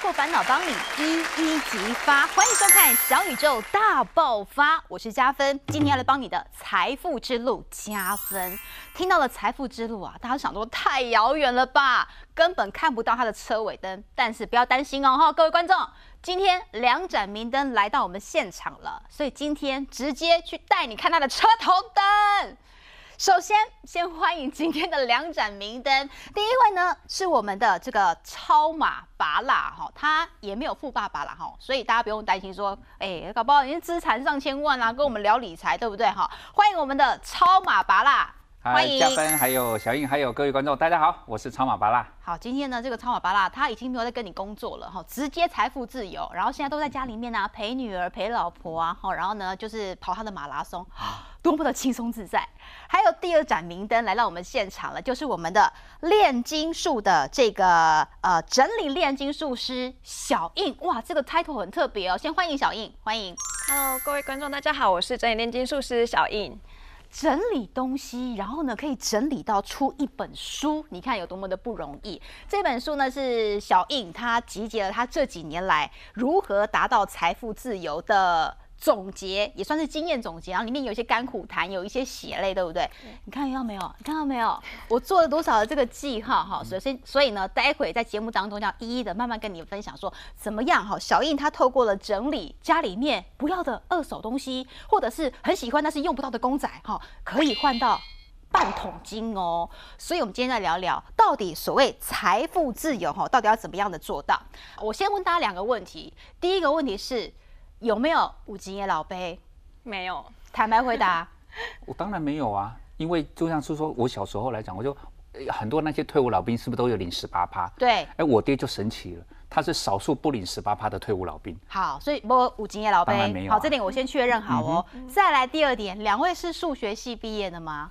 活烦恼帮你一一激发，欢迎收看《小宇宙大爆发》，我是加分，今天要来帮你的财富之路加分。听到了财富之路啊，大家想说太遥远了吧，根本看不到它的车尾灯。但是不要担心哦，哈，各位观众，今天两盏明灯来到我们现场了，所以今天直接去带你看它的车头灯。首先，先欢迎今天的两盏明灯。第一位呢是我们的这个超马拔拉哈，他也没有富爸爸了哈，所以大家不用担心说，哎，搞不好人家资产上千万啊，跟我们聊理财，对不对哈？欢迎我们的超马拔拉。欢迎嘉芬，还有小印，还有各位观众，大家好，我是超马巴拉。好，今天呢，这个超马巴拉他已经没有在跟你工作了哈，直接财富自由，然后现在都在家里面呢，陪女儿、陪老婆啊，哈，然后呢就是跑他的马拉松，多么的轻松自在。还有第二盏明灯来到我们现场了，就是我们的炼金术的这个呃整理炼金术师小印，哇，这个 title 很特别哦，先欢迎小印，欢迎。Hello，各位观众，大家好，我是整理炼金术师小印。整理东西，然后呢，可以整理到出一本书，你看有多么的不容易。这本书呢是小印他集结了他这几年来如何达到财富自由的。总结也算是经验总结，然后里面有一些甘苦谈，有一些血泪，对不对？你看到没有？你看到没有？我做了多少的这个记号哈？首先，所以呢，待会在节目当中要一一的慢慢跟你分享，说怎么样哈？小印他透过了整理家里面不要的二手东西，或者是很喜欢但是用不到的公仔哈，可以换到半桶金哦。所以我们今天再聊聊，到底所谓财富自由哈，到底要怎么样的做到？我先问大家两个问题，第一个问题是。有没有五级的老杯？没有，坦白回答。我当然没有啊，因为就像是说我小时候来讲，我就很多那些退伍老兵是不是都有领十八趴？对。哎，我爹就神奇了，他是少数不领十八趴的退伍老兵。好，所以我五级也老杯没有。好，这点我先确认好哦。再来第二点，两位是数学系毕业的吗？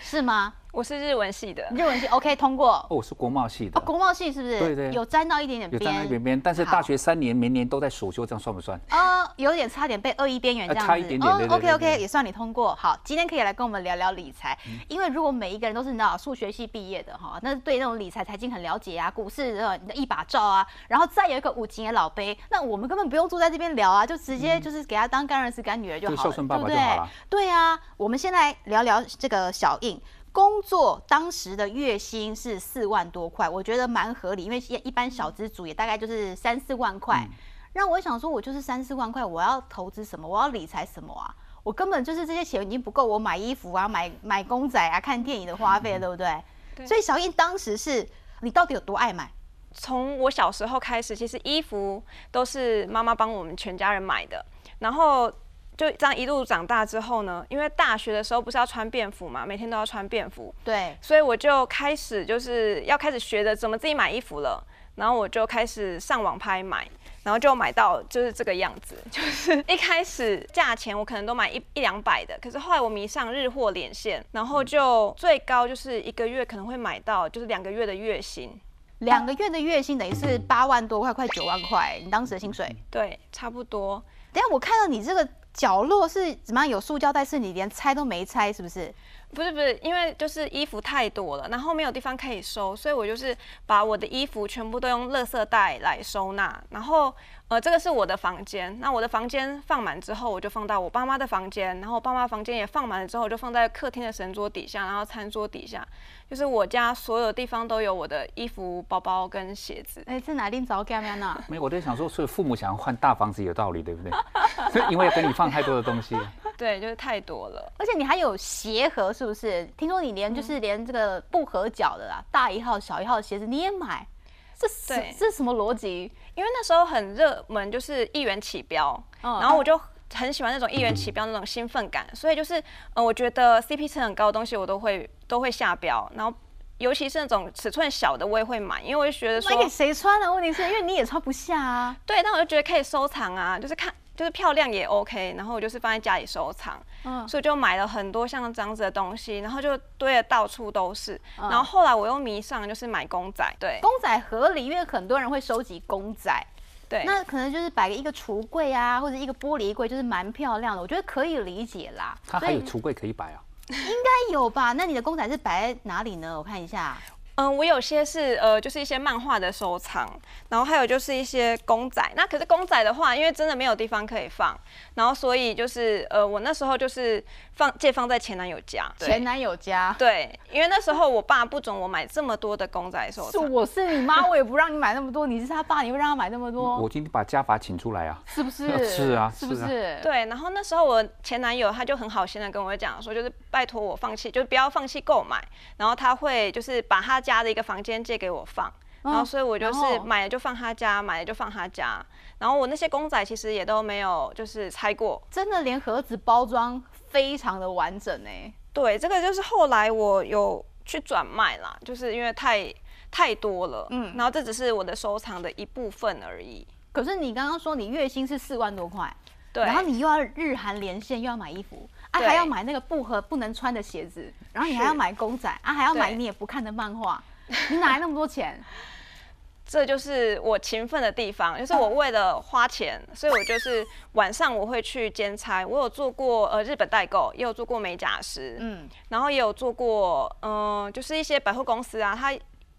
是吗？我是日文系的，日文系 OK 通过。哦，我是国贸系的。国贸系是不是？对对，有沾到一点点边。有沾到一点边，但是大学三年，明年都在暑修，这样算不算？啊，有点差点被恶意边缘这样子。差一点点。哦，OK OK，也算你通过。好，今天可以来跟我们聊聊理财，因为如果每一个人都是那数学系毕业的哈，那对那种理财财经很了解啊，股市的你的一把照啊，然后再有一个五级的老杯，那我们根本不用坐在这边聊啊，就直接就是给他当干儿子干女儿就好了，对不对？对啊，我们先来聊聊这个小印。工作当时的月薪是四万多块，我觉得蛮合理，因为一般小资主也大概就是三四万块。让我想说，我就是三四万块，我要投资什么？我要理财什么啊？我根本就是这些钱已经不够我买衣服啊、买买公仔啊、看电影的花费，对不对？所以小印当时是你到底有多爱买？从我小时候开始，其实衣服都是妈妈帮我们全家人买的，然后。就这样一路长大之后呢，因为大学的时候不是要穿便服嘛，每天都要穿便服。对。所以我就开始就是要开始学着怎么自己买衣服了，然后我就开始上网拍买，然后就买到就是这个样子。就是一开始价钱我可能都买一一两百的，可是后来我迷上日货连线，然后就最高就是一个月可能会买到就是两个月的月薪。两个月的月薪等于是八万多块，快九万块。你当时的薪水？对，差不多。等下我看到你这个。角落是怎么样？有塑胶袋，是你连拆都没拆，是不是？不是不是，因为就是衣服太多了，然后没有地方可以收，所以我就是把我的衣服全部都用垃圾袋来收纳。然后，呃，这个是我的房间。那我的房间放满之后，我就放到我爸妈的房间。然后我，爸妈房间也放满了之后，我就放在客厅的神桌底下，然后餐桌底下。就是我家所有地方都有我的衣服、包包跟鞋子。哎，在哪里找干嘛呢？没有，我在想说，所以父母想要换大房子有道理，对不对？因为给你放太多的东西。对，就是太多了。而且你还有鞋盒，是不是？听说你连就是连这个不合脚的啦，大一号、小一号的鞋子你也买，这是这是什么逻辑？因为那时候很热门，就是一元起标，然后我就。很喜欢那种一元起标那种兴奋感，所以就是，呃，我觉得 CP 值很高的东西我都会都会下标，然后尤其是那种尺寸小的我也会买，因为我就觉得说买给谁穿呢？问题是因为你也穿不下啊。对，但我就觉得可以收藏啊，就是看就是漂亮也 OK，然后我就是放在家里收藏，嗯，所以就买了很多像这样子的东西，然后就堆的到处都是，然后后来我又迷上就是买公仔，对，公仔合理，因为很多人会收集公仔。对，那可能就是摆个一个橱柜啊，或者一个玻璃柜，就是蛮漂亮的，我觉得可以理解啦。它还有橱柜可以摆啊？应该有吧？那你的公仔是摆在哪里呢？我看一下。嗯，我有些是呃，就是一些漫画的收藏，然后还有就是一些公仔。那可是公仔的话，因为真的没有地方可以放，然后所以就是呃，我那时候就是放借放在前男友家。对前男友家。对，因为那时候我爸不准我买这么多的公仔收是。我是你妈，我也不让你买那么多。你是他爸，你会让他买那么多？我今天把家法请出来啊，是不是？是啊是不是啊是？对，然后那时候我前男友他就很好心的跟我讲说，就是拜托我放弃，就是不要放弃购买，然后他会就是把他家的一个房间借给我放，然后所以我就是买了就放他家，买了就放他家，然后我那些公仔其实也都没有就是拆过。真的连盒子包装非常的完整哎。对，这个就是后来我有去转卖啦，就是因为太太多了，嗯，然后这只是我的收藏的一部分而已。可是你刚刚说你月薪是四万多块，对，然后你又要日韩连线，又要买衣服，啊，还要买那个不合不能穿的鞋子，然后你还要买公仔，啊，还要买你也不看的漫画，你哪来那么多钱？这就是我勤奋的地方，就是我为了花钱，所以我就是晚上我会去兼差。我有做过呃日本代购，也有做过美甲师，嗯，然后也有做过嗯、呃就是一些百货公司啊，它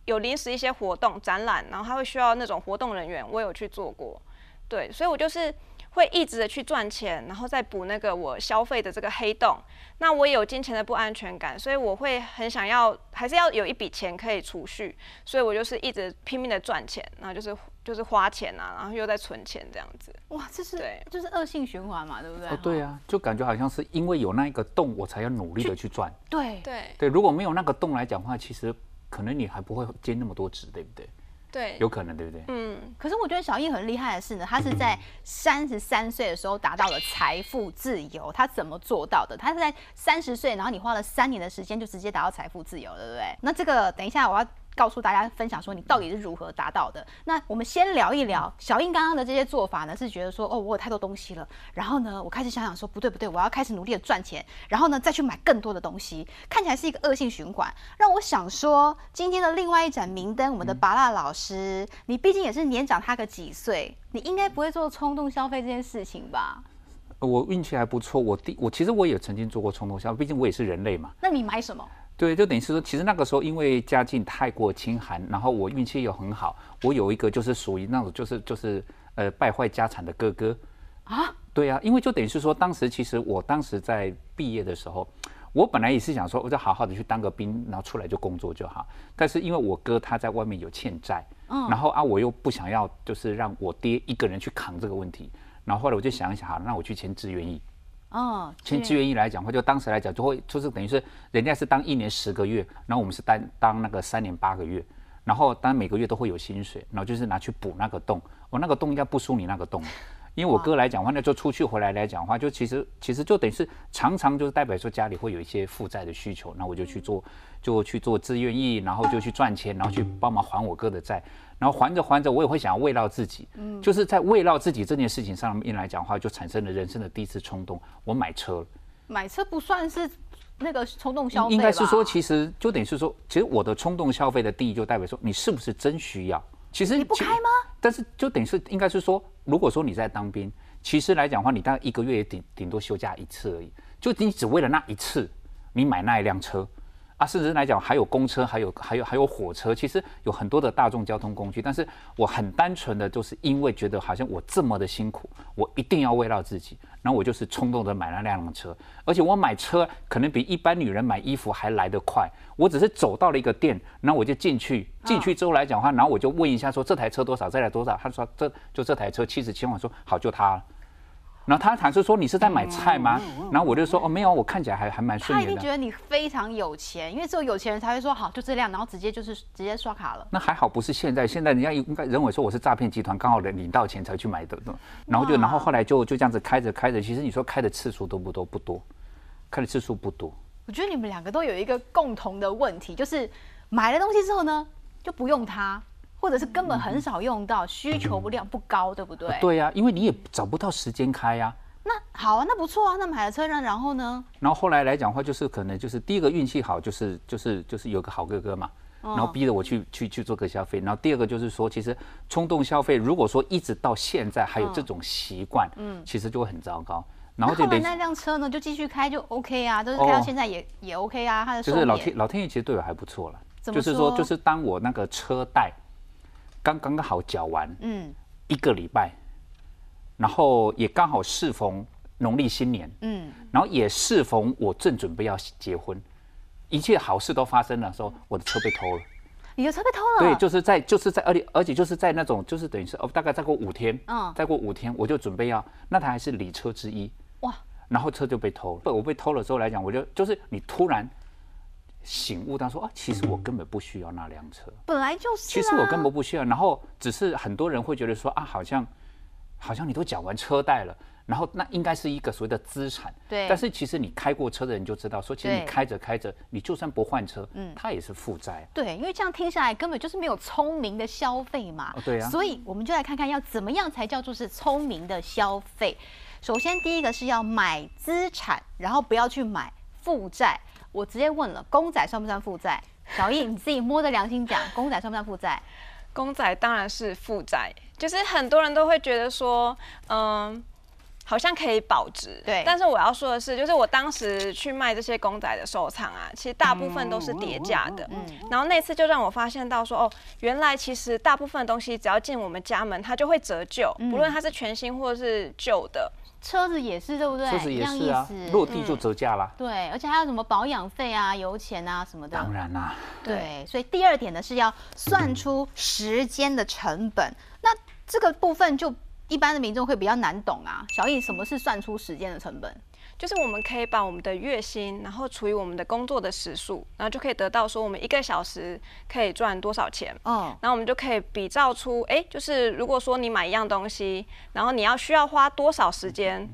有临时一些活动展览，然后它会需要那种活动人员，我有去做过。对，所以我就是会一直的去赚钱，然后再补那个我消费的这个黑洞。那我也有金钱的不安全感，所以我会很想要，还是要有一笔钱可以储蓄，所以我就是一直拼命的赚钱，然后就是就是花钱啊，然后又在存钱这样子。哇，这是对就是恶性循环嘛，对不对？哦，对啊，就感觉好像是因为有那一个洞，我才要努力的去赚。对对对，如果没有那个洞来讲话，其实可能你还不会兼那么多职，对不对？对，有可能，对不对？嗯，可是我觉得小易很厉害的是呢，他是在三十三岁的时候达到了财富自由。他怎么做到的？他是在三十岁，然后你花了三年的时间就直接达到财富自由了，对不对？那这个等一下我要告诉大家分享说你到底是如何达到的。那我们先聊一聊小英刚刚的这些做法呢，是觉得说哦，我有太多东西了，然后呢，我开始想想说不对不对，我要开始努力的赚钱，然后呢再去买更多的东西，看起来是一个恶性循环。让我想说，今天的另外一盏明灯，我们的拔蜡老师，你毕竟也是年长他个几岁，你应该不会做冲动消费这件事情吧？我运气还不错，我第我其实我也曾经做过冲动消费，毕竟我也是人类嘛。那你买什么？对，就等于是说，其实那个时候因为家境太过清寒，然后我运气又很好，我有一个就是属于那种就是就是呃败坏家产的哥哥啊。对啊，因为就等于是说，当时其实我当时在毕业的时候，我本来也是想说，我就好好的去当个兵，然后出来就工作就好。但是因为我哥他在外面有欠债，嗯，然后啊我又不想要就是让我爹一个人去扛这个问题，然后后来我就想一想，好，那我去签志愿役。嗯，签志愿役来讲的话，就当时来讲，就会就是等于是人家是当一年十个月，然后我们是当当那个三年八个月，然后当每个月都会有薪水，然后就是拿去补那个洞。我、那个洞应该不输你那个洞，因为我哥来讲的话，那就出去回来来讲的话，就其实其实就等于是常常就是代表说家里会有一些负债的需求，然后我就去做就去做志愿役，然后就去赚钱，然后去帮忙还我哥的债。然后还着还着，我也会想要慰劳自己，嗯，就是在慰劳自己这件事情上面来讲的话，就产生了人生的第一次冲动，我买车了。买车不算是那个冲动消费吧？应该是说，其实就等于是说，其实我的冲动消费的定义就代表说，你是不是真需要？其实你不开吗？但是就等于是应该是说，如果说你在当兵，其实来讲的话，你大概一个月也顶顶多休假一次而已，就你只为了那一次，你买那一辆车。啊，甚至来讲还有公车，还有还有还有火车，其实有很多的大众交通工具。但是我很单纯的，就是因为觉得好像我这么的辛苦，我一定要慰劳自己，然后我就是冲动的买了那辆车。而且我买车可能比一般女人买衣服还来得快。我只是走到了一个店，然后我就进去，进去之后来讲的话，然后我就问一下说这台车多少，这台多少？他说这就这台车七十七万，我说好就它了。然后他还是说你是在买菜吗？然后我就说哦没有，我看起来还还蛮顺眼的他一定觉。得你非常有钱，因为只有有钱人才会说好就这辆，然后直接就是直接刷卡了。那还好不是现在，现在人家应该认为说我是诈骗集团，刚好领领到钱才去买的，然后就然后后来就就这样子开着开着，其实你说开的次数多不多？不多，开的次数不多。我觉得你们两个都有一个共同的问题，就是买了东西之后呢，就不用它，或者是根本很少用到，需求量不高，对不对？。对呀、因为你也找不到时间开呀、那好啊，那不错啊，那买了车呢，然后呢？然后后来来讲的话，就是可能就是第一个运气好，就是就是就是有个好哥哥嘛，然后逼着我去去去做个消费。然后第二个就是说，其实冲动消费，如果说一直到现在还有这种习惯，嗯，其实就会很糟糕。然后后来那辆车呢，就继续开就 OK 啊，就是开到哦现在也、也 OK 啊，他的就是老天老天爷其实对我还不错了。就是，说就是当我那个车贷刚刚好缴完嗯。一个礼拜，然后也刚好适逢农历新年，嗯，然后也适逢我正准备要结婚，一切好事都发生的时候，我的车被偷了。你的车被偷了，对，就是在就是在而且而且就是在那种就是等于是哦，大概再过五天，嗯。再过五天我就准备要那台还是礼车之一，哇，然后车就被偷了。不我被偷了之后来讲，我就就是你突然醒悟到说啊，其实我根本不需要那辆车，本来就是、啊，其实我根本不需要。然后只是很多人会觉得说啊，好像好像你都缴完车贷了。然后那应该是一个所谓的资产，对但是其实你开过车的人就知道，说其实你开着开着，你就算不换车，嗯，它也是负债。对，因为这样听下来根本就是没有聪明的消费嘛。哦对啊所以我们就来看看要怎么样才叫做是聪明的消费。首先，第一个是要买资产，然后不要去买负债。我直接问了，公仔算不算负债？小易，你自己摸着良心讲，公仔算不算负债？公仔当然是负债，就是很多人都会觉得说，嗯。好像可以保值，对但是我要说的是，就是我当时去卖这些公仔的收藏啊，其实大部分都是叠价的。嗯然后那次就让我发现到说，哦，原来其实大部分的东西只要进我们家门，它就会折旧，嗯不论它是全新或者是旧的。车子也是，对不对？车子一样也是啊意思，落地就折价啦。对，而且还有什么保养费啊、油钱啊什么的。当然啦、对，所以第二点呢是要算出时间的成本。那这个部分就一般的民众会比较难懂啊。小易，什么是算出时间的成本？就是我们可以把我们的月薪，然后除以我们的工作的时数，然后就可以得到说我们一个小时可以赚多少钱。嗯，然后我们就可以比照出，哎，就是如果说你买一样东西，然后你要需要花多少时间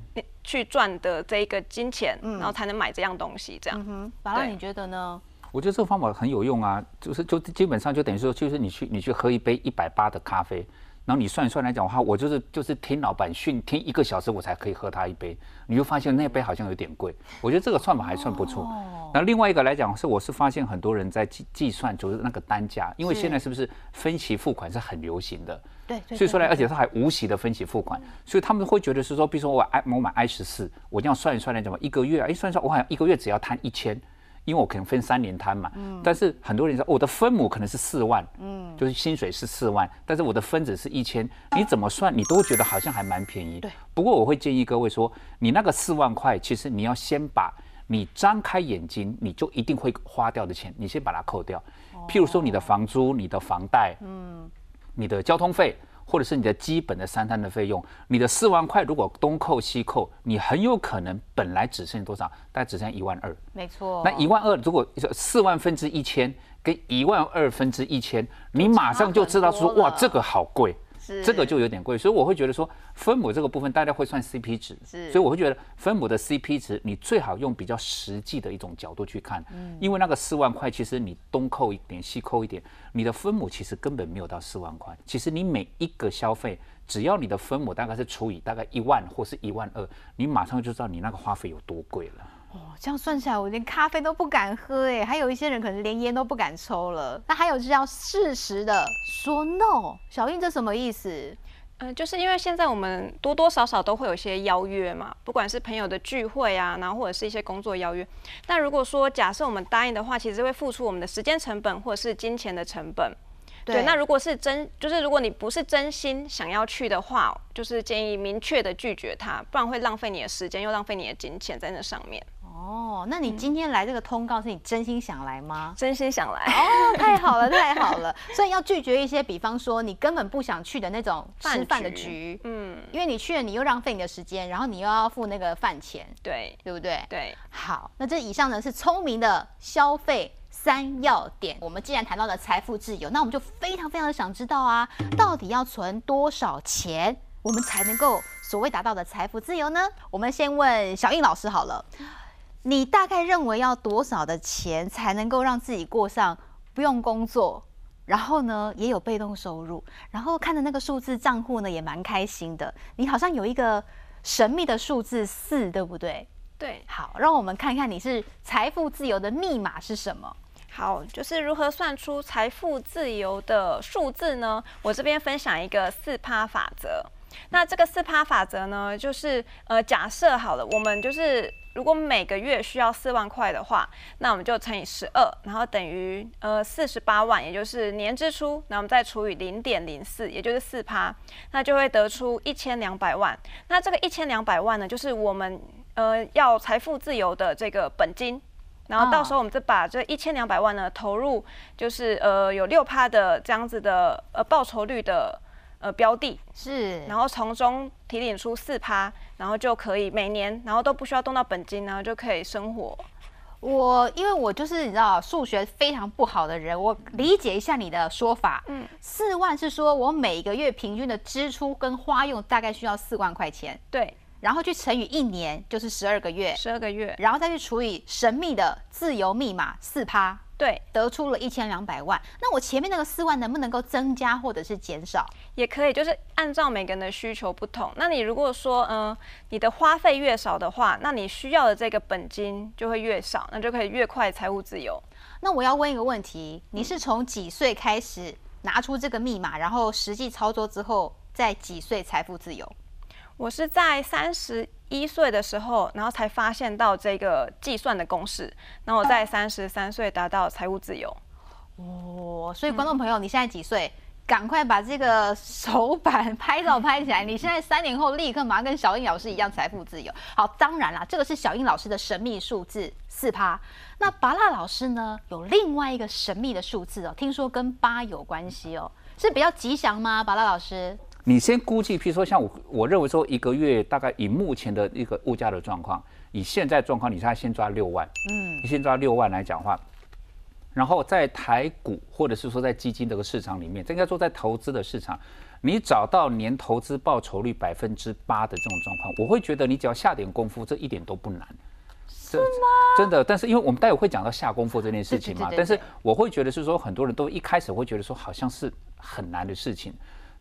去赚的这一个金钱，嗯然后才能买这样东西，这样。嗯哼，宝拉，你觉得呢？我觉得这个方法很有用啊，就是就基本上就等于说，就是你去你去喝一杯一百八的咖啡，然后你算一算来讲的话，我就是就是听老板训听一个小时，我才可以喝他一杯，你就发现那杯好像有点贵。我觉得这个算法还算不错。那另外一个来讲是，我是发现很多人在计计算就是那个单价，因为是现在是不是分期付款是很流行的？对对所以说呢，而且它还无息的分期付款，所以他们会觉得是说，比如说我 i 我买 i 十四，我这样算一算来讲嘛，一个月哎，算一算，我好像一个月只要摊一千，因为我可能分三年摊嘛。但是很多人说我的分母可能是四万，嗯，就是薪水是四万，但是我的分子是一千，你怎么算你都觉得好像还蛮便宜。对。不过我会建议各位说，你那个四万块，其实你要先把你张开眼睛你就一定会花掉的钱，你先把它扣掉。譬如说你的房租、你的房贷，嗯，你的交通费。或者是你的基本的三餐的费用，你的四万块如果东扣西扣，你很有可能本来只剩多少？大概只剩一万二。没错。那一万二如果四万分之一千跟一万二分之一千，你马上就知道说哇，这个好贵。是。这个就有点贵，所以我会觉得说分母这个部分大家会算 CP 值，是。所以我会觉得分母的 CP 值你最好用比较实际的一种角度去看，因为那个四万块其实你东扣一点西扣一点，你的分母其实根本没有到四万块，其实你每一个消费只要你的分母大概是除以大概一万或是一万二，你马上就知道你那个花费有多贵了。哦，这样算起来，我连咖啡都不敢喝哎，还有一些人可能连烟都不敢抽了。那还有就是要适时的说 no。小印这什么意思？嗯、就是因为现在我们多多少少都会有一些邀约嘛，不管是朋友的聚会啊，然后或者是一些工作邀约。但如果说假设我们答应的话，其实会付出我们的时间成本或者是金钱的成本。对，那如果是真，就是如果你不是真心想要去的话，就是建议明确的拒绝他，不然会浪费你的时间，又浪费你的金钱在那上面。哦，那你今天来这个通告是你真心想来吗？真心想来，哦，太好了，太好了！所以要拒绝一些，比方说你根本不想去的那种吃饭的局，嗯，因为你去了，你又浪费你的时间，然后你又要付那个饭钱，对对不对？对，好，那这以上呢是聪明的消费三要点。我们既然谈到了财富自由，那我们就非常非常的想知道啊，到底要存多少钱，我们才能够所谓达到的财富自由呢？我们先问小应老师好了，你大概认为要多少的钱才能够让自己过上不用工作？然后呢，也有被动收入，然后看着那个数字账户呢，也蛮开心的。你好像有一个神秘的数字四，对不对？对，好，让我们看看你是财富自由的密码是什么。好，就是如何算出财富自由的数字呢？我这边分享一个四趴法则。那这个四趴法则呢，就是呃，假设好了，我们就是如果每个月需要四万块的话，那我们就乘以十二，然后等于呃四十八万，也就是年支出，那我们再除以零点零四，也就是四趴，那就会得出一千两百万。那这个一千两百万呢，就是我们呃要财富自由的这个本金。然后到时候我们再把这一千两百万呢投入，就是呃有六趴的这样子的呃报酬率的呃标的，是，然后从中提领出四趴，然后就可以每年，然后都不需要动到本金，然后就可以生活。我因为我就是你知道数学非常不好的人，我理解一下你的说法。嗯，四万是说我每个月平均的支出跟花用大概需要四万块钱。对。然后去乘以一年，就是十二个月，十二个月，然后再去除以神秘的自由密码四趴，对，得出了一千两百万。那我前面那个四万能不能够增加或者是减少？也可以，就是按照每个人的需求不同。那你如果说，嗯，你的花费越少的话，那你需要的这个本金就会越少，那就可以越快财务自由。那我要问一个问题，你是从几岁开始拿出这个密码，然后实际操作之后，在几岁财富自由？我是在三十一岁的时候，然后才发现到这个计算的公式，然后我在三十三岁达到财务自由。哦，所以观众朋友，你现在几岁？赶快把这个手板 拍照拍起来！你现在三年后立刻马上跟小英老师一样财富自由。好，当然啦，这个是小英老师的神秘数字四趴。那拔蜡老师呢，有另外一个神秘的数字哦，听说跟八有关系哦，是比较吉祥吗？拔蜡老师？你先估计，譬如说像我，我认为说一个月大概以目前的一个物价的状况，以现在状况，你现在先抓六万，嗯，你先抓六万来讲话，然后在台股或者是说在基金这个市场里面，应该说在投资的市场，你找到年投资报酬率百分之八的这种状况，我会觉得你只要下点功夫，这一点都不难，是吗？真的，但是因为我们待会会讲到下功夫这件事情嘛，但是我会觉得是说很多人都一开始会觉得说好像是很难的事情。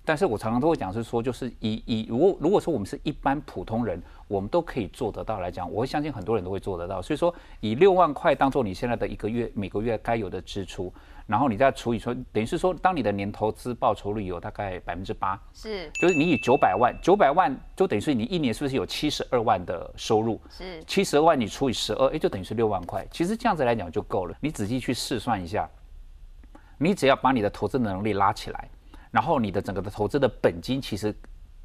但是我常常都会讲，是说，就是以以如果如果说我们是一般普通人，我们都可以做得到来讲，我会相信很多人都会做得到。所以说，以六万块当做你现在的一个月每个月该有的支出，然后你再除以说，等于是说，当你的年投资报酬率有大概百分之八，是，就是你以九百万，九百万就等于是你一年是不是有七十二万的收入？是，七十二万你除以十二，哎，就等于是六万块。其实这样子来讲就够了。你仔细去试算一下，你只要把你的投资能力拉起来。然后你的整个的投资的本金其实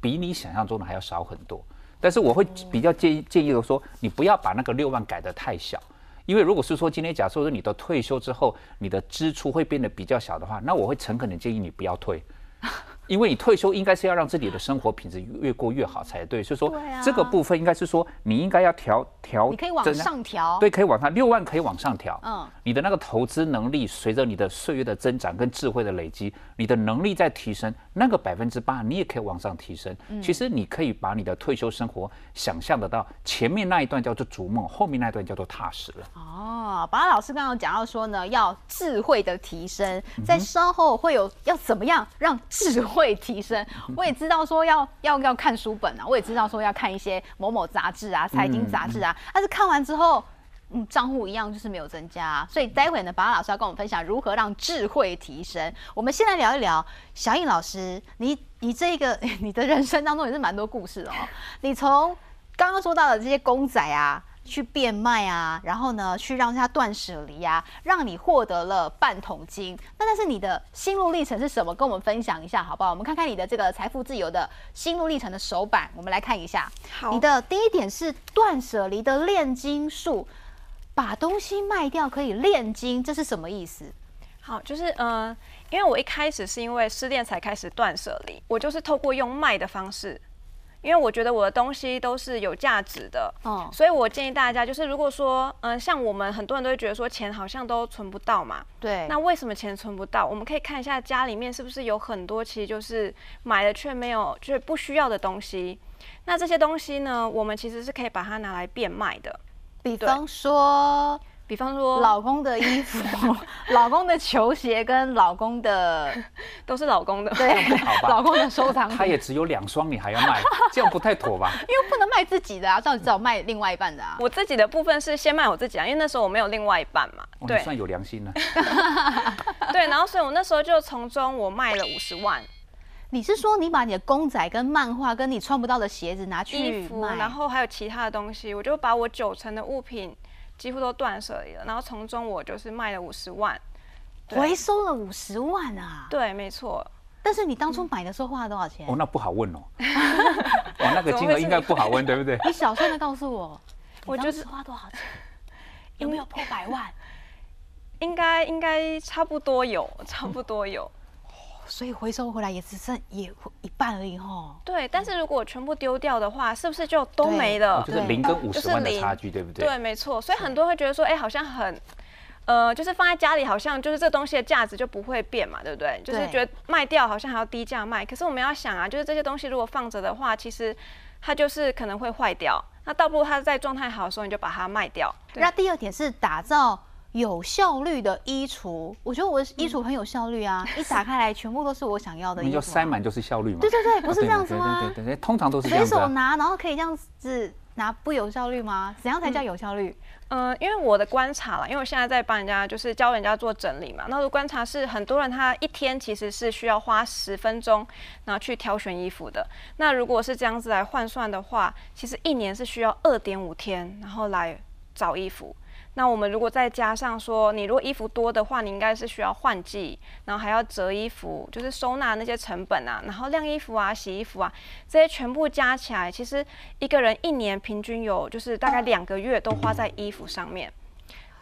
比你想象中的还要少很多，但是我会比较建议建议的说，你不要把那个六万改得太小，因为如果是说今天假设说你的退休之后你的支出会变得比较小的话，那我会诚恳的建议你不要退。因为你退休应该是要让自己的生活品质越过越好才对，所以说这个部分应该是说你应该要调调，你可以往上调，对，可以往上六万可以往上调，嗯，你的那个投资能力随着你的岁月的增长跟智慧的累积，你的能力在提升，那个百分之八你也可以往上提升。其实你可以把你的退休生活想象得到，前面那一段叫做逐梦，后面那一段叫做踏实了。哦，宝安老师刚刚讲到说呢，要智慧的提升，在稍后会有要怎么样让智慧。提升，我也知道说要要要看书本啊，我也知道说要看一些某某杂志啊、财经杂志啊，但是看完之后，嗯，账户一样就是没有增加，所以待会呢，宝安老师要跟我们分享如何让智慧提升。我们先来聊一聊小颖老师，你你这个 你的人生当中也是蛮多故事哦，你从刚刚说到的这些公仔啊。去变卖啊，然后呢，去让他断舍离啊，让你获得了半桶金。那但是你的心路历程是什么？跟我们分享一下好不好？我们看看你的这个财富自由的心路历程的手板，我们来看一下。好，你的第一点是断舍离的炼金术，把东西卖掉可以炼金，这是什么意思？好，就是呃，因为我一开始是因为失恋才开始断舍离，我就是透过用卖的方式。因为我觉得我的东西都是有价值的，哦，所以我建议大家，就是如果说，嗯，像我们很多人都会觉得说钱好像都存不到嘛，对，那为什么钱存不到？我们可以看一下家里面是不是有很多其实就是买了却没有，就是不需要的东西。那这些东西呢，我们其实是可以把它拿来变卖的，比方说。比方说，老公的衣服、老公的球鞋跟老公的 都是老公的，对，老公的收藏。他也只有两双，你还要卖，这样不太妥吧？因为不能卖自己的啊，照只好卖另外一半的啊。我自己的部分是先卖我自己啊，因为那时候我没有另外一半嘛。对，算有良心了。对，然后所以我那时候就从中我卖了五十万。你是说你把你的公仔跟漫画跟你穿不到的鞋子拿去衣服，卖然后还有其他的东西，我就把我九成的物品几乎都断舍离了，然后从中我就是卖了五十万。回收了五十万啊！对，没错。但是你当初买的时候花了多少钱？哦，那不好问哦。哇，那个金额应该不好问，对不对？你小声的告诉我，我就是你当时花多少钱？有没有破百万？应该应该差不多有，差不多有。所以回收回来也只剩也一半而已吼。对，但是如果全部丢掉的话，是不是就都没了？就是零跟五十万的差距，对不对？对，没错。所以很多人会觉得说，哎、好像很，呃，就是放在家里，好像就是这东西的价值就不会变嘛，对不对？就是觉得卖掉好像还要低价卖。可是我们要想啊，就是这些东西如果放着的话，其实它就是可能会坏掉。那倒不如它在状态好的时候，你就把它卖掉。那第二点是打造有效率的衣橱，我觉得我的衣橱很有效率啊，一打开来全部都是我想要的衣服、啊。你就塞满就是效率嘛。对对对，不是这样子对吗？对对对，通常都是这随样子啊。手拿，然后可以这样子拿，不有效率吗？怎样才嗯叫有效率？嗯、因为我的观察啦，因为我现在在帮人家就是教人家做整理嘛，那我的观察是很多人他一天其实是需要花十分钟，然后去挑选衣服的。那如果是这样子来换算的话，其实一年是需要二点五天，然后来找衣服。那我们如果再加上说，你如果衣服多的话，你应该是需要换季，然后还要折衣服，就是收纳那些成本啊，然后晾衣服啊、洗衣服啊，这些全部加起来，其实一个人一年平均有就是大概两个月都花在衣服上面。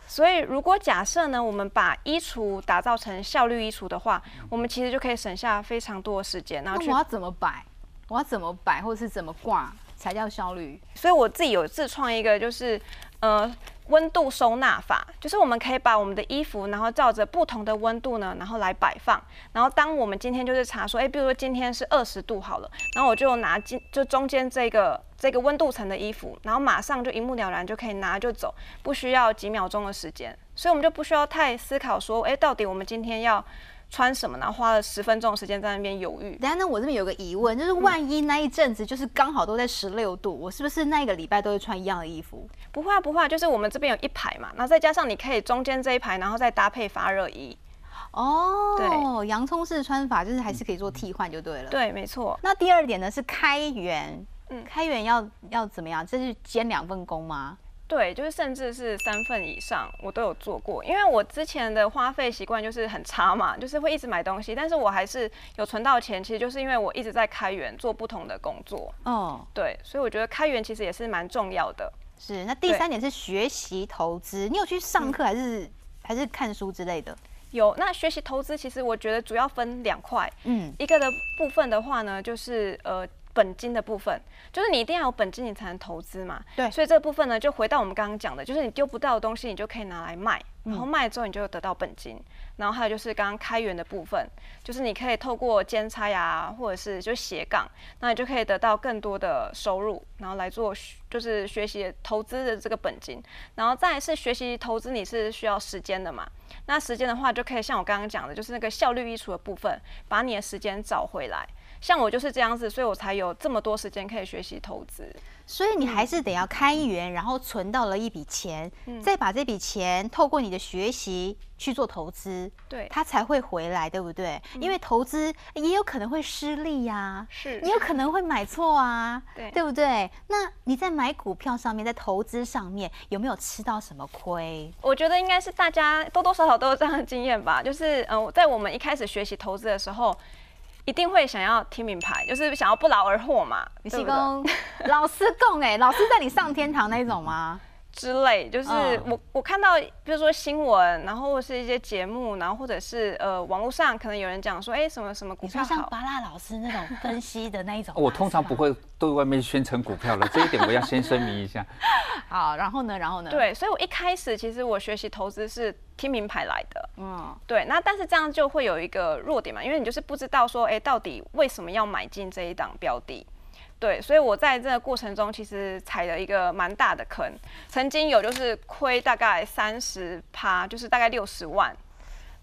所以，如果假设呢，我们把衣橱打造成效率衣橱的话，我们其实就可以省下非常多的时间，然后我要怎么摆？我要怎么摆，或者是怎么挂才叫效率？所以我自己有自创一个，就是呃温度收纳法，就是我们可以把我们的衣服，然后照着不同的温度呢，然后来摆放。然后当我们今天就是查说，哎，比如说今天是二十度好了，然后我就拿今就中间这个这个温度层的衣服，然后马上就一目了然就可以拿就走，不需要几秒钟的时间。所以我们就不需要太思考说，哎，到底我们今天要穿什么，然后花了十分钟的时间在那边犹豫。等一下呢，我这边有个疑问，就是万一那一阵子就是刚好都在十六度，我是不是那一个礼拜都会穿一样的衣服？不会啊，不会啊，就是我们这边有一排嘛，然后再加上你可以中间这一排，然后再搭配发热衣。哦，对洋葱式穿法就是还是可以做替换就对了。。对，没错。那第二点呢是开源，嗯开源要要怎么样？这是兼两份工吗？对，就是甚至是三份以上，我都有做过。因为我之前的花费习惯就是很差嘛，就是会一直买东西，但是我还是有存到钱。其实就是因为我一直在开源做不同的工作，哦，对，所以我觉得开源其实也是蛮重要的。是。那第三点是学习投资，你有去上课还是、还是看书之类的？有那学习投资，其实我觉得主要分两块，嗯，一个的部分的话呢，就是呃本金的部分，就是你一定要有本金，你才能投资嘛。对所以这部分呢，就回到我们刚刚讲的，就是你丢不到的东西，你就可以拿来卖，然嗯后卖了之后你就得到本金。然后还有就是刚刚开源的部分，就是你可以透过兼差呀，或者是就斜杠，那你就可以得到更多的收入，然后来做就是学习投资的这个本金。然后再是学习投资，你是需要时间的嘛？那时间的话，就可以像我刚刚讲的，就是那个效率衣橱的部分，把你的时间找回来。像我就是这样子，所以我才有这么多时间可以学习投资。所以你还是得要开源，然后存到了一笔钱，再把这笔钱透过你的学习去做投资，对，它才会回来，对不对？因为投资也有可能会失利呀、是你有可能会买错啊，对不对？那你在买股票上面，在投资上面有没有吃到什么亏？我觉得应该是大家多多少少都有这样的经验吧。就是嗯、呃在我们一开始学习投资的时候，一定会想要听名牌，就是想要不劳而获嘛，你是公老师供哎，老师带你上天堂那一种吗？之类，就是嗯我、我看到，比如说新闻，然后或是一些节目，然后或者是呃网络上可能有人讲说，哎、什么什么股票像巴拉老师那种分析的那一种，我通常不会对外面宣称股票的，这一点我要先声明一下。好，然后呢，然后呢？，对，所以我一开始其实我学习投资是听名牌来的，嗯，对，那但是这样就会有一个弱点嘛，因为你就是不知道说，哎、到底为什么要买进这一档标的？对，所以我在这个过程中其实踩了一个蛮大的坑，曾经有就是亏大概三十趴，就是大概六十万，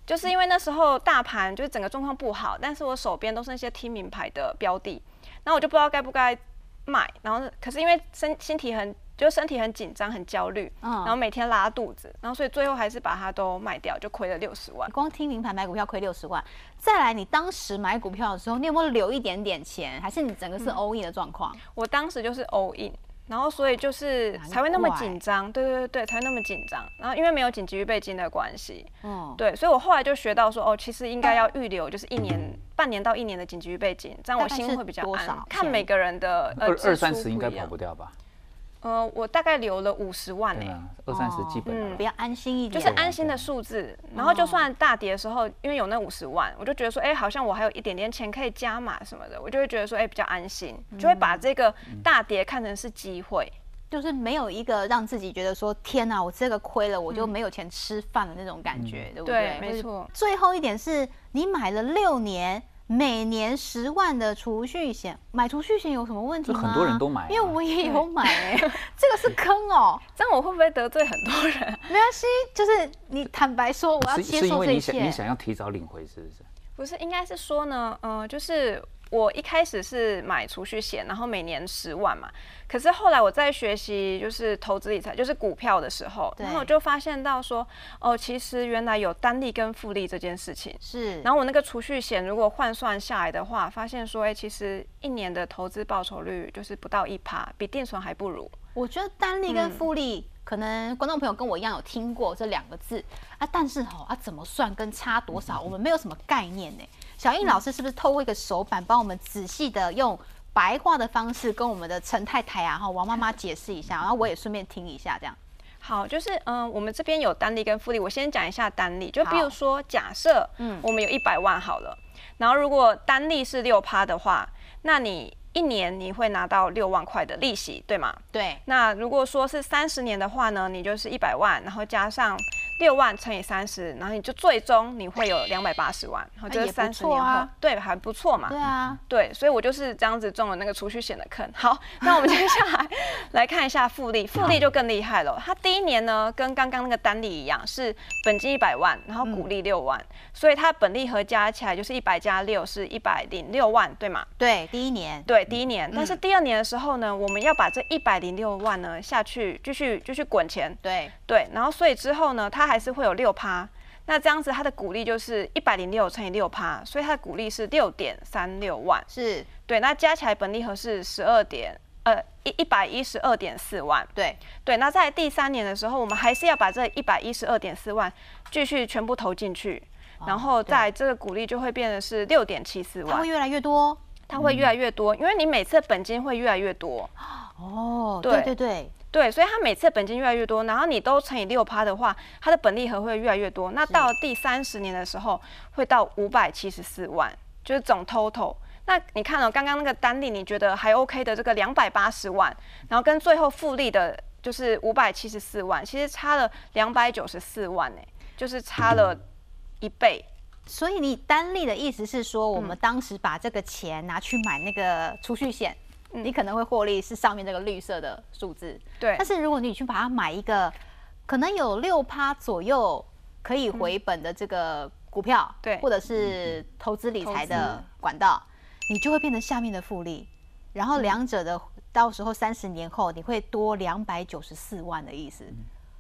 就是因为那时候大盘就是整个状况不好，但是我手边都是那些听名牌的标的，然后我就不知道该不该卖，然后可是因为身心体很就身体很紧张、很焦虑，嗯然后每天拉肚子，然后所以最后还是把它都卖掉，就亏了六十万。光听名牌买股票亏六十万，再来你当时买股票的时候，你有没有留一点点钱，还是你整个嗯是 all in 的状况？我当时就是 all in，然后所以就是才会那么怪紧张，对对对对，才会那么紧张。然后因为没有紧急预备金的关系，嗯，对，所以我后来就学到说，哦，其实应该要预留就是一年、半年到一年的紧急预备金，这样我心会比较多少安。看每个人的呃二二三十应该跑不掉吧？呃，我大概留了五十万呢、二三十基本嗯。比较安心一点。就，是安心的数字，然后就算大跌的时候，因为有那五十万，我就觉得说，哎、好像我还有一点点钱可以加码什么的，我就会觉得说，哎、比较安心，就会把这个大跌看成是机会。就是没有一个让自己觉得说天哪，我这个亏了，我就没有钱吃饭的那种感觉，对不对？嗯对没错。最后一点是你买了六年。每年十万的储蓄险，买储蓄险有什么问题吗？很多人都买啊因为我也有买哎、这个是坑哦、这样我会不会得罪很多人？没关系，就是你坦白说，我要是接是因为你受这一切。想你想要提早领回，是不是？不是，应该是说呢，呃、就是我一开始是买储蓄险，然后每年十万嘛。可是后来我在学习就是投资理财，就是股票的时候，然后我就发现到说，哦，其实原来有单利跟复利这件事情。是，然后我那个储蓄险如果换算下来的话，发现说，哎、其实一年的投资报酬率就是不到一趴，比定存还不如。我觉得单利跟复利，可能观众朋友跟我一样有听过这两个字啊，但是哈啊怎么算跟差多少，我们没有什么概念呢。小印老师是不是透过一个手板，帮我们仔细的用白话的方式跟我们的陈太太啊，哈王妈妈解释一下，然后我也顺便听一下，这样。好，就是嗯、我们这边有单利跟复利，我先讲一下单利，就比如说，假设嗯。我们有一百万好了，然后如果单利是六趴的话，那你一年你会拿到六万块的利息，对吗？对，那如果说是三十年的话呢，你就是一百万，然后加上六万乘以三十，然后你就最终你会有两百八十万，然后这是三十年后，对，还不错嘛。对啊，对，所以我就是这样子中了那个储蓄险的坑。好，那我们接下来 来看一下复利，复利就更厉害了。它第一年呢，跟刚刚那个单利一样，是本金一百万，然后股利六万，所以它本利和加起来就是一百加六是一百零六万，对吗？对，第一年，对，第一年。但是第二年的时候呢，我们要把这一百零六万呢下去继续继续滚钱，对，对，然后所以之后呢，它还是会有六趴。那这样子，它的股利就是一百零六乘以六趴，所以它的股利是六点三六万。是，对，那加起来本利和是十二点呃一一百一十二点四万。对，对，那在第三年的时候，我们还是要把这一百一十二点四万继续全部投进去，然后在这个股利就会变得是六点七四万它会，越来越多。它会越来越多，因为你每次本金会越来越多。哦，对对对对，所以它每次本金越来越多，然后你都乘以六趴的话，它的本利和会越来越多。那到第三十年的时候，会到五百七十四万，就是总 total。那你看哦，刚刚那个单利你觉得还 OK 的这个两百八十万，然后跟最后复利的就是五百七十四万，其实差了两百九十四万呢，就是差了一倍。所以你单利的意思是说，我嗯。们当时把这个钱拿去买那个储蓄险，嗯。你可能会获利是上面这个绿色的数字。对。但是如果你去把它买一个可能有六趴左右可以回本的这个股票，嗯对。或者是投资理财的管道，你就会变成下面的复利，然后两者的到时候三十年后你会多两百九十四万的意思。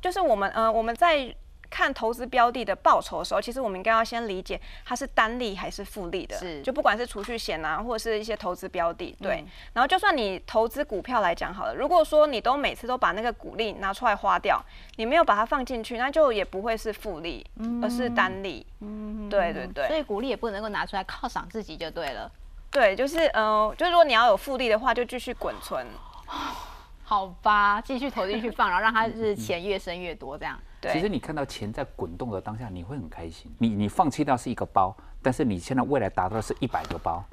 就是我们呃我们在看投资标的的报酬的时候，其实我们应该要先理解它是单利还是复利的，是就不管是储蓄险啊，或者是一些投资标的，对。嗯然后就算你投资股票来讲好了，如果说你都每次都把那个股利拿出来花掉，你没有把它放进去，那就也不会是复利，而是单利。嗯，对对对。所以股利也不能够拿出来犒赏自己就对了。对，就是呃，就是如果你要有复利的话，就继续滚存。好吧，继续投进去放，然后让它是钱越生越多这样。对，其实你看到钱在滚动的当下，你会很开心。你你放弃掉是一个包，但是你现在未来达到的是一百个包，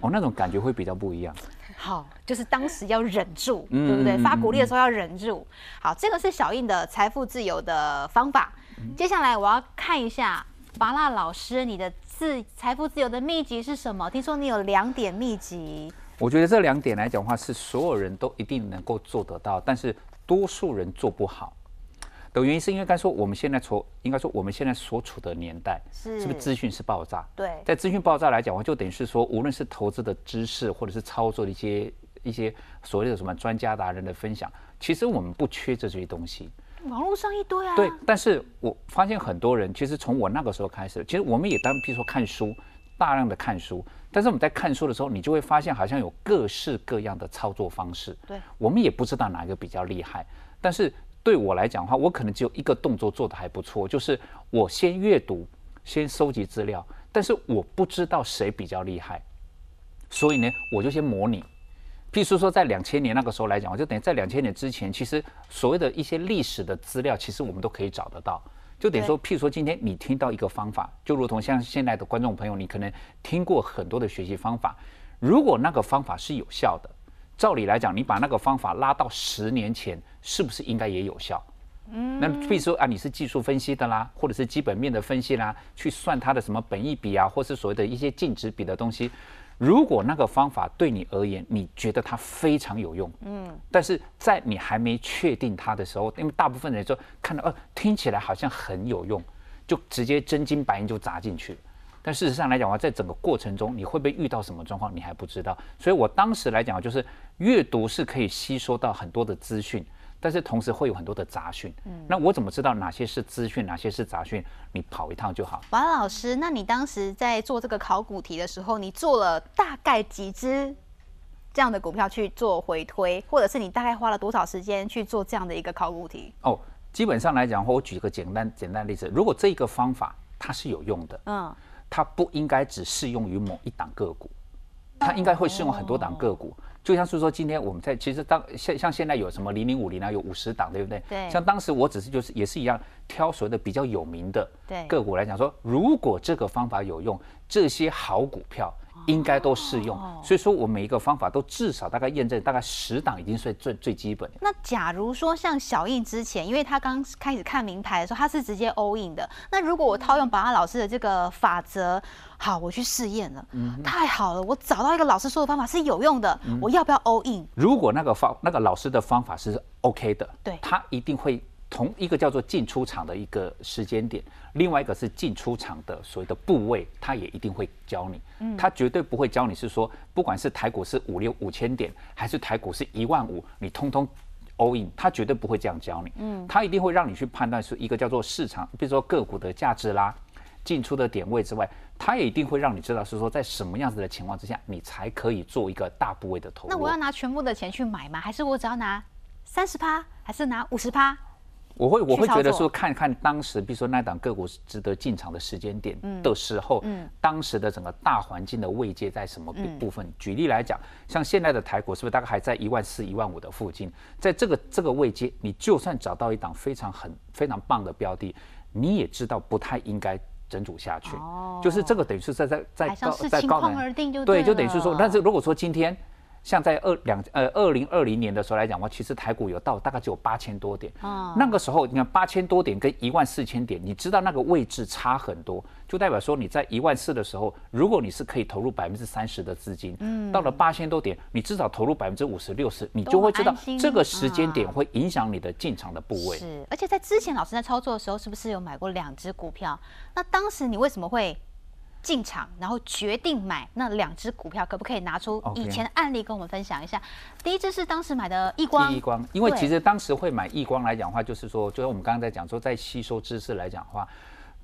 哦，那种感觉会比较不一样。好，就是当时要忍住，嗯对不对？嗯发鼓励的时候要忍住。好，这个是小印的财富自由的方法。接下来我要看一下拔蜡老师你的自财富自由的秘籍是什么？听说你有两点秘籍，我觉得这两点来讲的话，是所有人都一定能够做得到，但是多数人做不好的原因，是因为该说我们现在所应该说我们现在所处的年代，是是不是资讯是爆炸？对在资讯爆炸来讲的话，就等于是说，无论是投资的知识或者是操作的一些一些所谓的什么专家达人的分享，其实我们不缺这些东西。网络上一堆啊。对，但是我发现很多人其实从我那个时候开始，其实我们也当，比如说看书，大量的看书，但是我们在看书的时候，你就会发现好像有各式各样的操作方式。对，我们也不知道哪一个比较厉害，但是对我来讲的话，我可能只有一个动作做得还不错，就是我先阅读，先收集资料，但是我不知道谁比较厉害，所以呢，我就先模拟。譬如说，在两千年那个时候来讲，我就等于在两千年之前，其实所谓的一些历史的资料，其实我们都可以找得到。就等于说，譬如说，今天你听到一个方法，就如同像现在的观众朋友，你可能听过很多的学习方法，如果那个方法是有效的，照理来讲，你把那个方法拉到十年前，是不是应该也有效？嗯，那譬如说啊，你是技术分析的啦，或者是基本面的分析啦，去算它的什么本益比啊，或是所谓的一些净值比的东西。如果那个方法对你而言，你觉得它非常有用，嗯，但是在你还没确定它的时候，因为大部分人说看到，呃，听起来好像很有用，就直接真金白银就砸进去。但事实上来讲的话，在整个过程中，你会不会遇到什么状况，你还不知道。所以我当时来讲，就是阅读是可以吸收到很多的资讯。但是同时会有很多的杂讯，嗯，那我怎么知道哪些是资讯，哪些是杂讯？你跑一趟就好。王老师，那你当时在做这个考古题的时候，你做了大概几只这样的股票去做回推，或者是你大概花了多少时间去做这样的一个考古题？哦，基本上来讲我举一个简单简单例子，如果这一个方法它是有用的，嗯，它不应该只适用于某一档个股，它应该会适用很多档个股。就像是说，今天我们在其实当像像现在有什么零零五零啊，有五十档，对不对？对。像当时我只是就是也是一样挑所谓的比较有名的个股来讲，说如果这个方法有用，这些好股票。应该都适用，所以说我每一个方法都至少大概验证大概十档，已经是最最基本的。那假如说像小印之前，因为他刚开始看名牌的时候，他是直接 all in 的。那如果我套用宝安老师的这个法则，好，我去试验了，太好了，我找到一个老师说的方法是有用的，我要不要 all in？如果那个方那个老师的方法是 OK 的，对，他一定会。同一个叫做进出场的一个时间点，另外一个是进出场的所谓的部位，他也一定会教你。嗯，他绝对不会教你是说，不管是台股是五六五千点，还是台股是一万五，你通通 all in，他绝对不会这样教你。嗯，他一定会让你去判断是一个叫做市场，比如说个股的价值啦，进出的点位之外，他也一定会让你知道是说在什么样子的情况之下，你才可以做一个大部位的投入。那我要拿全部的钱去买吗？还是我只要拿三十趴，还是拿五十趴？我会我会觉得说，看看当时，比如说那档个股值得进场的时间点的时候，当时的整个大环境的位阶在什么部分？举例来讲，像现在的台股是不是大概还在一万四、一万五的附近？在这个这个位阶，你就算找到一档非常很非常棒的标的，你也知道不太应该整组下去。哦，就是这个等于是在在在高在高而定就对，就等于是说，但是如果说今天。像在二两呃二零二零年的时候来讲的话，其实台股有到大概只有八千多点。哦。那个时候你看八千多点跟一万四千点，你知道那个位置差很多，就代表说你在一万四的时候，如果你是可以投入百分之三十的资金，嗯，到了八千多点，你至少投入百分之五十六十，你就会知道这个时间点会影响你的进场的部位。是，而且在之前老师在操作的时候，是不是有买过两只股票？那当时你为什么会？进场，然后决定买那两只股票，可不可以拿出以前的案例跟我们分享一下？第一只是当时买的易光，易光，因为其实当时会买易光来讲的话，就是说，就像我们刚刚在讲说，在吸收知识来讲的话，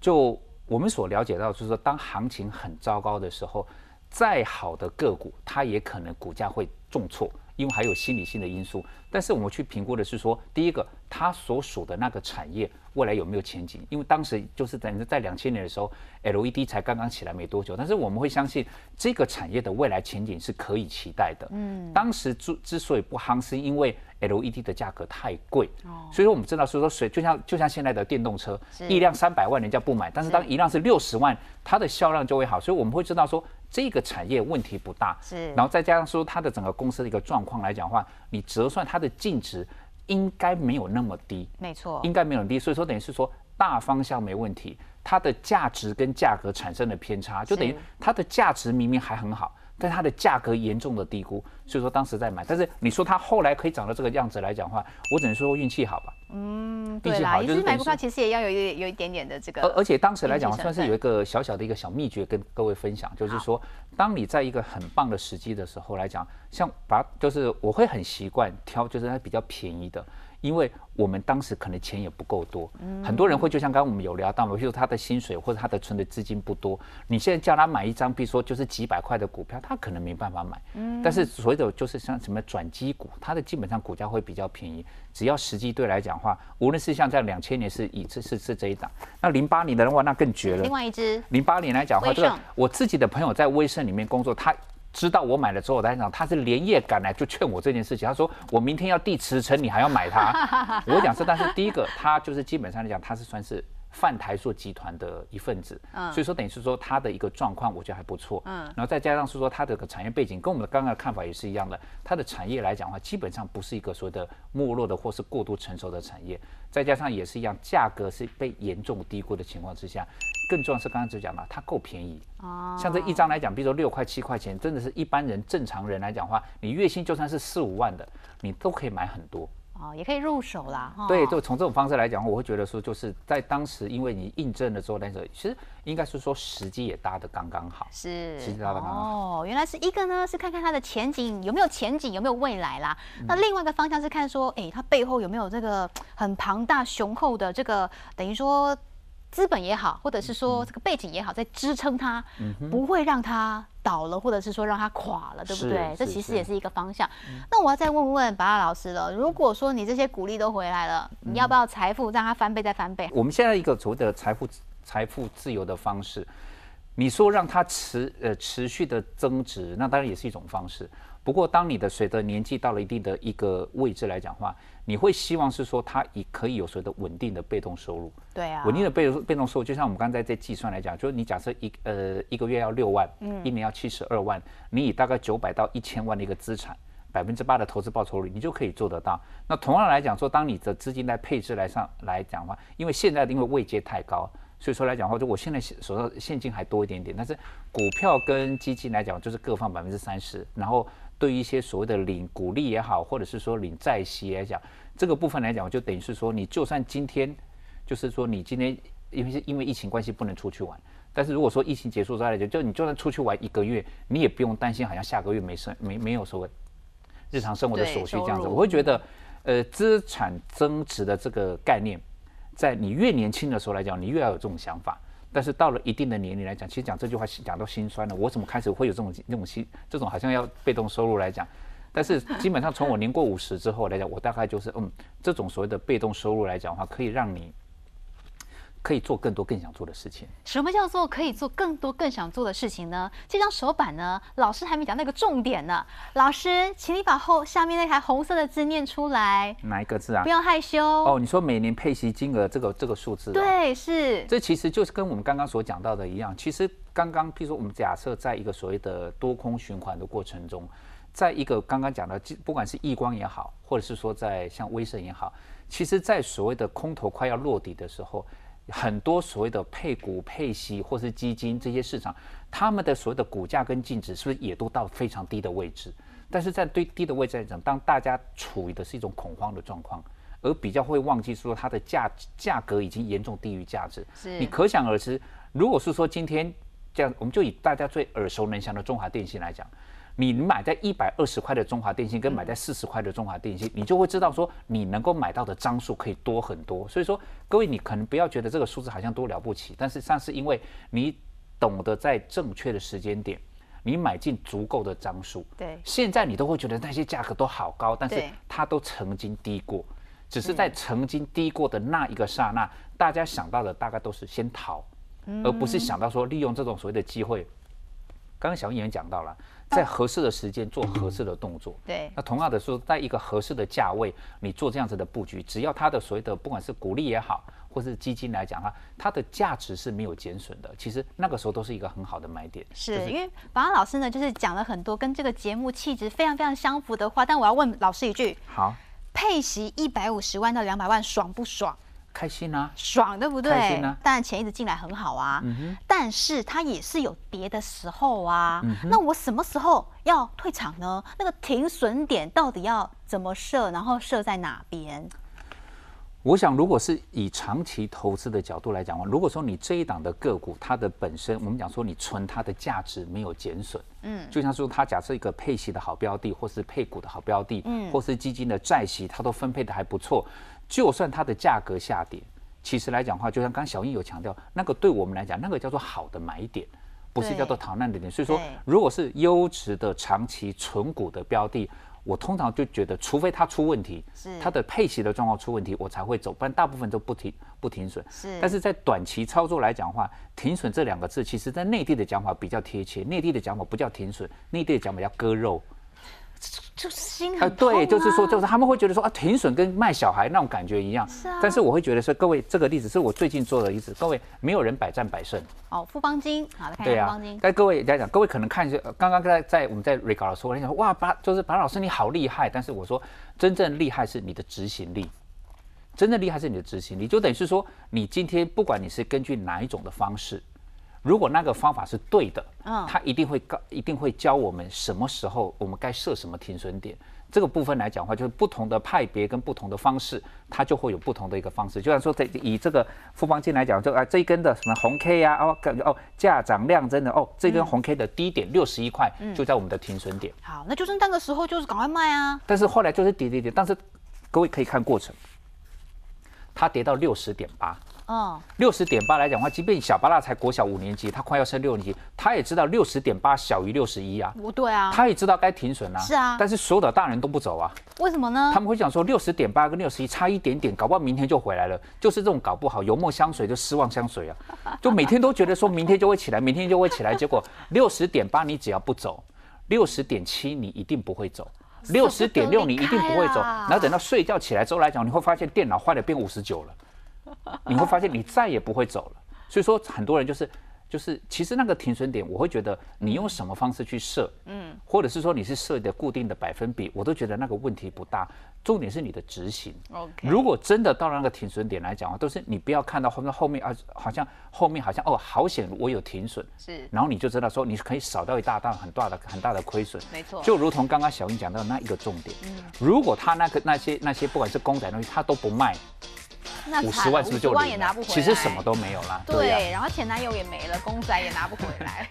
就我们所了解到，就是说，当行情很糟糕的时候，再好的个股，它也可能股价会重挫，因为还有心理性的因素。但是我们去评估的是说，第一个，它所属的那个产业。未来有没有前景？因为当时就是等于在两千年的时候，LED 才刚刚起来没多久。但是我们会相信这个产业的未来前景是可以期待的。嗯，当时之之所以不夯，是因为 LED 的价格太贵。哦，所以说我们知道，所以说水就像就像现在的电动车，一辆三百万人家不买，但是当一辆是六十万，它的销量就会好。所以我们会知道说这个产业问题不大。是，然后再加上说它的整个公司的一个状况来讲的话，你折算它的净值。应该没有那么低，没错，应该没有低，所以说等于是说大方向没问题，它的价值跟价格产生了偏差，就等于它的价值明明还很好，但它的价格严重的低估，所以说当时在买。但是你说它后来可以涨到这个样子来讲的话，我只能说运气好吧。嗯，对啦，也是买股票其实也要有一有一点点的这个。而而且当时来讲，算是有一个小小的一个小秘诀跟各位分享，就是说，当你在一个很棒的时机的时候来讲，像把就是我会很习惯挑，就是它比较便宜的。因为我们当时可能钱也不够多，很多人会就像刚刚我们有聊到嘛，比如他的薪水或者他的存的资金不多，你现在叫他买一张，比如说就是几百块的股票，他可能没办法买。嗯，但是所谓的就是像什么转机股，它的基本上股价会比较便宜，只要时机对来讲话，无论是像在两千年是以这是是这一档，那零八年的话那更绝了。另外一只零八年来讲话，这个我自己的朋友在威盛里面工作，他。知道我买了之后，他讲他是连夜赶来就劝我这件事情。他说我明天要递辞呈，你还要买它？我讲是，但是第一个他就是基本上来讲，他是算是。泛台塑集团的一份子，嗯，所以说等于是说他的一个状况，我觉得还不错，嗯，然后再加上是说他的个产业背景跟我们的刚刚的看法也是一样的，它的产业来讲的话，基本上不是一个所谓的没落的或是过度成熟的产业，再加上也是一样，价格是被严重低估的情况之下，更重要是刚刚就讲了，它够便宜，哦，像这一张来讲，比如说六块七块钱，真的是一般人正常人来讲话，你月薪就算是四五万的，你都可以买很多。哦，也可以入手啦。对，就从这种方式来讲，我会觉得说，就是在当时，因为你印证了之后，但是其实应该是说时机也搭的刚刚好。是，时机搭的刚刚好。哦，原来是一个呢，是看看它的前景有没有前景，有没有未来啦。那另外一个方向是看说，哎，它背后有没有这个很庞大雄厚的这个，等于说。资本也好，或者是说这个背景也好，在支撑它，不会让它倒了，或者是说让它垮了，对不对？这其实也是一个方向。那我要再问问白老师了，如果说你这些鼓励都回来了，你要不要财富让它翻倍再翻倍？我们现在一个所谓的财富财富自由的方式，你说让它持呃持续的增值，那当然也是一种方式。不过，当你的随着年纪到了一定的一个位置来讲话，你会希望是说它以可以有所谓的稳定的被动收入。对啊，稳定的被被动收入，就像我们刚才在计算来讲，就是你假设一呃一个月要六万，嗯，一年要七十二万，你以大概九百到一千万的一个资产，百分之八的投资报酬率，你就可以做得到。那同样来讲说，当你的资金在配置来上来讲的话，因为现在因为位阶太高。所以说来讲的话，就我现在手上现金还多一点点，但是股票跟基金来讲，就是各放百分之三十。然后对于一些所谓的领股利也好，或者是说领债息来讲，这个部分来讲，就等于是说，你就算今天，就是说你今天因为是因为疫情关系不能出去玩，但是如果说疫情结束再来讲，就你就算出去玩一个月，你也不用担心好像下个月没生没没有所谓日常生活的所需这样子。我会觉得，呃，资产增值的这个概念。在你越年轻的时候来讲，你越要有这种想法。但是到了一定的年龄来讲，其实讲这句话讲到心酸了。我怎么开始会有这种那种心，这种好像要被动收入来讲？但是基本上从我年过五十之后来讲，我大概就是嗯，这种所谓的被动收入来讲的话，可以让你。可以做更多更想做的事情。什么叫做可以做更多更想做的事情呢？这张手板呢，老师还没讲那个重点呢。老师，请你把后下面那台红色的字念出来。哪一个字啊？不要害羞哦。你说每年配息金额这个这个数字？对，是。这其实就是跟我们刚刚所讲到的一样。其实刚刚，譬如说我们假设在一个所谓的多空循环的过程中，在一个刚刚讲的，不管是易光也好，或者是说在像威盛也好，其实在所谓的空头快要落底的时候。很多所谓的配股、配息或是基金这些市场，他们的所谓的股价跟净值是不是也都到非常低的位置？但是在对低的位置来讲，当大家处于的是一种恐慌的状况，而比较会忘记说它的价价格已经严重低于价值。是你可想而知，如果是说今天这样，我们就以大家最耳熟能详的中华电信来讲。你买在一百二十块的中华电信，跟买在四十块的中华电信，你就会知道说你能够买到的张数可以多很多。所以说，各位你可能不要觉得这个数字好像多了不起，但是上是因为你懂得在正确的时间点，你买进足够的张数。对，现在你都会觉得那些价格都好高，但是它都曾经低过，只是在曾经低过的那一个刹那，大家想到的大概都是先逃，而不是想到说利用这种所谓的机会。刚刚小演员讲到了。在合适的时间做合适的动作。对。那同样的说，在一个合适的价位，你做这样子的布局，只要它的所谓的不管是股利也好，或是基金来讲哈，它的价值是没有减损的。其实那个时候都是一个很好的买点。是因为宝安老师呢，就是讲了很多跟这个节目气质非常非常相符的话。但我要问老师一句：好，配息一百五十万到两百万，爽不爽？开心啊，爽，对不对？开心啊当然钱一直进来很好啊，但是它也是有跌的时候啊。嗯那我什么时候要退场呢？那个停损点到底要怎么设？然后设在哪边？我想，如果是以长期投资的角度来讲的话，如果说你这一档的个股，它的本身，我们讲说你存它的价值没有减损，嗯，就像说它假设一个配息的好标的，或是配股的好标的，嗯，或是基金的债息，它都分配的还不错，就算它的价格下跌，其实来讲的话，就像刚刚小英有强调，那个对我们来讲，那个叫做好的买点。不是叫做逃难的点，所以说，如果是优质的长期存股的标的，我通常就觉得，除非它出问题，是它的配息的状况出问题，我才会走，不然大部分都不停不停损。是但是在短期操作来讲的话，停损这两个字，其实在内地的讲法比较贴切。内地的讲法不叫停损，内地的讲法叫割肉。就是心啊对，就是说，就是他们会觉得说啊，停损跟卖小孩那种感觉一样。是啊。但是我会觉得说，各位这个例子是我最近做的例子，各位没有人百战百胜。哦，富邦金，好来看富邦金，，但各位来讲，各位可能看一下，呃刚刚在在我们在 recall 的时候，我哇，把就是白老师你好厉害，但是我说真正厉害是你的执行力，真正厉害是你的执行力，就等于是说你今天不管你是根据哪一种的方式，如果那个方法是对的，嗯他一定会告，一定会教我们什么时候我们该设什么停损点。这个部分来讲的话，就是不同的派别跟不同的方式，它就会有不同的一个方式。就像说，在以这个富邦金来讲，就啊这一根的什么红 K 啊，哦感觉哦价涨量增的哦，这根红 K 的低点六十一块，就在我们的停损点。好，那就是那个时候就是赶快卖啊，但是后来就是跌跌跌，但是各位可以看过程，它跌到六十点八，嗯，六十点八来讲的话，即便小巴拉才国小五年级，他快要升六年级，他也知道六十点八小于六十一啊，不对啊，他也知道该停损啊。是啊但是所有的大人都不走啊，为什么呢他？们会讲说六十点八跟六十一差一点点，搞不好明天就回来了。就是这种搞不好油墨香水就失望香水啊，就每天都觉得说明天就会起来，明天就会起来，结果 六十点八你只要不走，六十点七你一定不会走。六十点六你一定不会走，然后等到睡觉起来之后来讲，你会发现电脑坏了变五十九了，你会发现你再也不会走了。所以说很多人就是就是，其实那个停损点，我会觉得你用什么方式去设，嗯，或者是说你是设的固定的百分比，我都觉得那个问题不大。重点是你的执行。OK 如果真的到了那个停损点来讲啊，都是你不要看到后面后面啊，好像后面好像哦，好险我有停损，是然后你就知道说你可以少掉一大大很大的很大的亏损。没错就如同刚刚小英讲到的那一个重点，如果他那个那些那些不管是公仔东西，他都不卖，那五十万是不是就50万零了也拿不回来？其实什么都没有啦。呀、对，然后前男友也没了，公仔也拿不回来。